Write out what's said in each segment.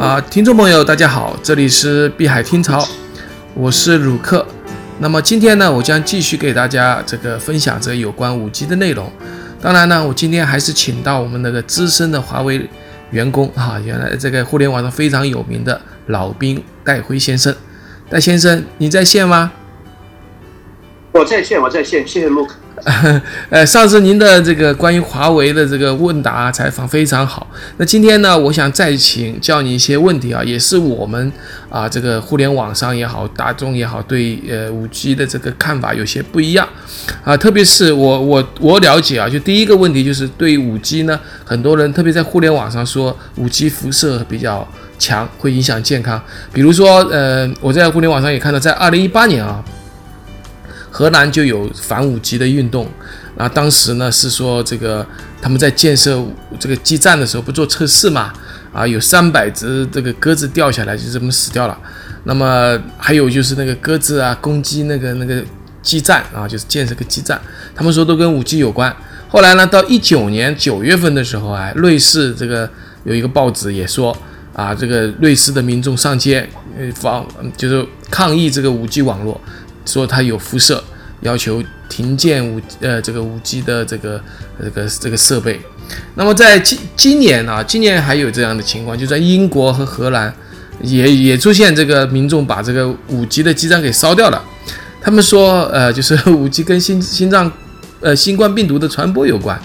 啊，听众朋友，大家好，这里是碧海听潮，我是鲁克。那么今天呢，我将继续给大家这个分享这有关五 G 的内容。当然呢，我今天还是请到我们那个资深的华为员工哈，原来这个互联网上非常有名的老兵戴辉先生。戴先生，你在线吗？我在线，我在线，谢谢 Look。呃，上次您的这个关于华为的这个问答采访非常好。那今天呢，我想再请教你一些问题啊，也是我们啊这个互联网上也好，大众也好，对呃五 G 的这个看法有些不一样啊。特别是我我我了解啊，就第一个问题就是对五 G 呢，很多人特别在互联网上说五 G 辐射比较强，会影响健康。比如说呃，我在互联网上也看到，在二零一八年啊。荷兰就有反五 G 的运动，啊，当时呢是说这个他们在建设这个基站的时候不做测试嘛，啊，有三百只这个鸽子掉下来就这么死掉了。那么还有就是那个鸽子啊攻击那个那个基站啊，就是建设个基站，他们说都跟五 G 有关。后来呢，到一九年九月份的时候啊，瑞士这个有一个报纸也说啊，这个瑞士的民众上街呃防就是抗议这个五 G 网络。说它有辐射，要求停建五呃这个五 G 的这个这个这个设备。那么在今今年啊，今年还有这样的情况，就在英国和荷兰也也出现这个民众把这个五 G 的基站给烧掉了。他们说呃就是五 G 跟心心脏呃新冠病毒的传播有关。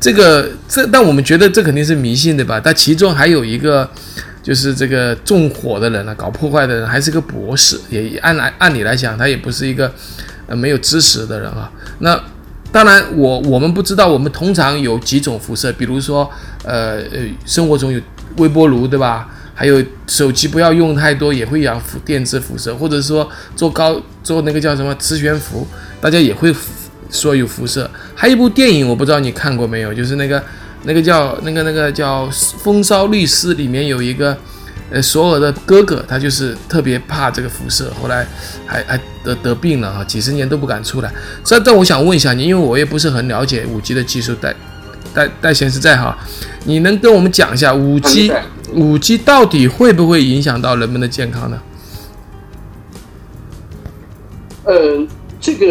这个这但我们觉得这肯定是迷信对吧？但其中还有一个。就是这个纵火的人呢，搞破坏的人还是个博士，也按来按理来讲，他也不是一个呃没有知识的人啊。那当然，我我们不知道，我们通常有几种辐射，比如说呃呃，生活中有微波炉对吧？还有手机不要用太多，也会养辐电子辐射，或者说做高做那个叫什么磁悬浮，大家也会说有辐射。还有一部电影，我不知道你看过没有，就是那个。那个叫那个那个叫《风骚律师》里面有一个，呃，索尔的哥哥，他就是特别怕这个辐射，后来还还得得病了哈，几十年都不敢出来。所以，但我想问一下你，因为我也不是很了解五 G 的技术，戴戴戴先生在哈，你能跟我们讲一下五 G 五 G 到底会不会影响到人们的健康呢？呃，这个。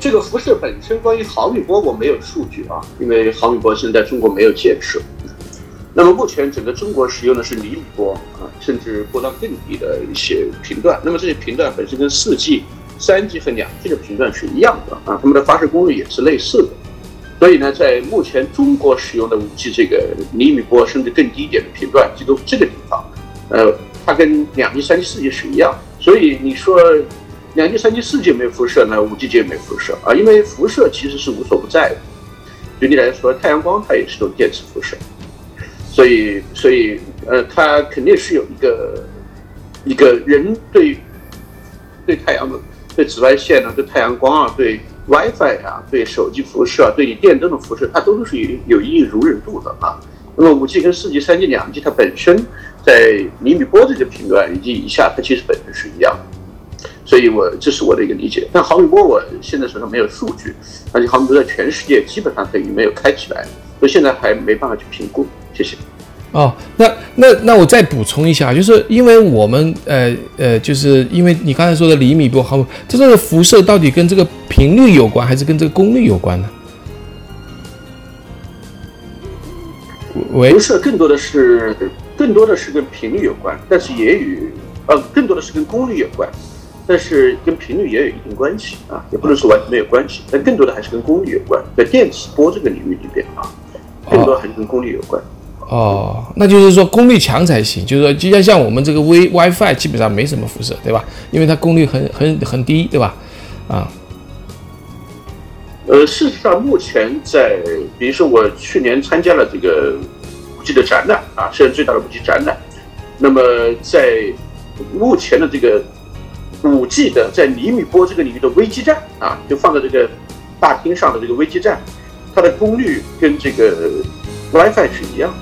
这个辐射本身，关于毫米波我没有数据啊，因为毫米波现在中国没有建设。那么目前整个中国使用的是厘米波啊，甚至波段更低的一些频段。那么这些频段本身跟四 G、三 G 和两 G 的频段是一样的啊，它们的发射功率也是类似的。所以呢，在目前中国使用的五 G 这个厘米波甚至更低一点的频段，这个这个地方，呃，它跟两 G、三 G、四 G 是一样。所以你说。两 G、三 G、四 G 没有辐射，那五 G 就没辐射啊！因为辐射其实是无所不在的。举例来说，太阳光它也是种电磁辐射，所以，所以，呃，它肯定是有一个一个人对对太阳的、对紫外线啊、对太阳光啊、对 WiFi 啊、对手机辐射啊、对你电灯的辐射，它都是有有一定容忍度的啊。那么五 G 跟四 G、三 G、两 G 它本身在厘米波这个频段以及以下，它其实本身是一样的。所以，我这是我的一个理解。但毫米波我现在手上没有数据，而且毫米波在全世界基本上等于没有开起来，所以现在还没办法去评估。谢谢。哦，那那那我再补充一下，就是因为我们呃呃，就是因为你刚才说的厘米波毫米，这个辐射到底跟这个频率有关，还是跟这个功率有关呢？辐射更多的是更多的是跟频率有关，但是也与呃更多的是跟功率有关。但是跟频率也有一定关系啊，也不能说完全没有关系，但更多的还是跟功率有关。在电磁波这个领域里边啊，更多还是跟功率有关。哦，那就是说功率强才行，就是说就像像我们这个微 WiFi 基本上没什么辐射，对吧？因为它功率很很很低，对吧？啊。呃，事实上，目前在比如说我去年参加了这个五 G 的展览啊，世界最大的五 G 展览，那么在目前的这个。五 G 的在厘米波这个领域的微基站啊，就放在这个大厅上的这个微基站，它的功率跟这个 WiFi 是一样。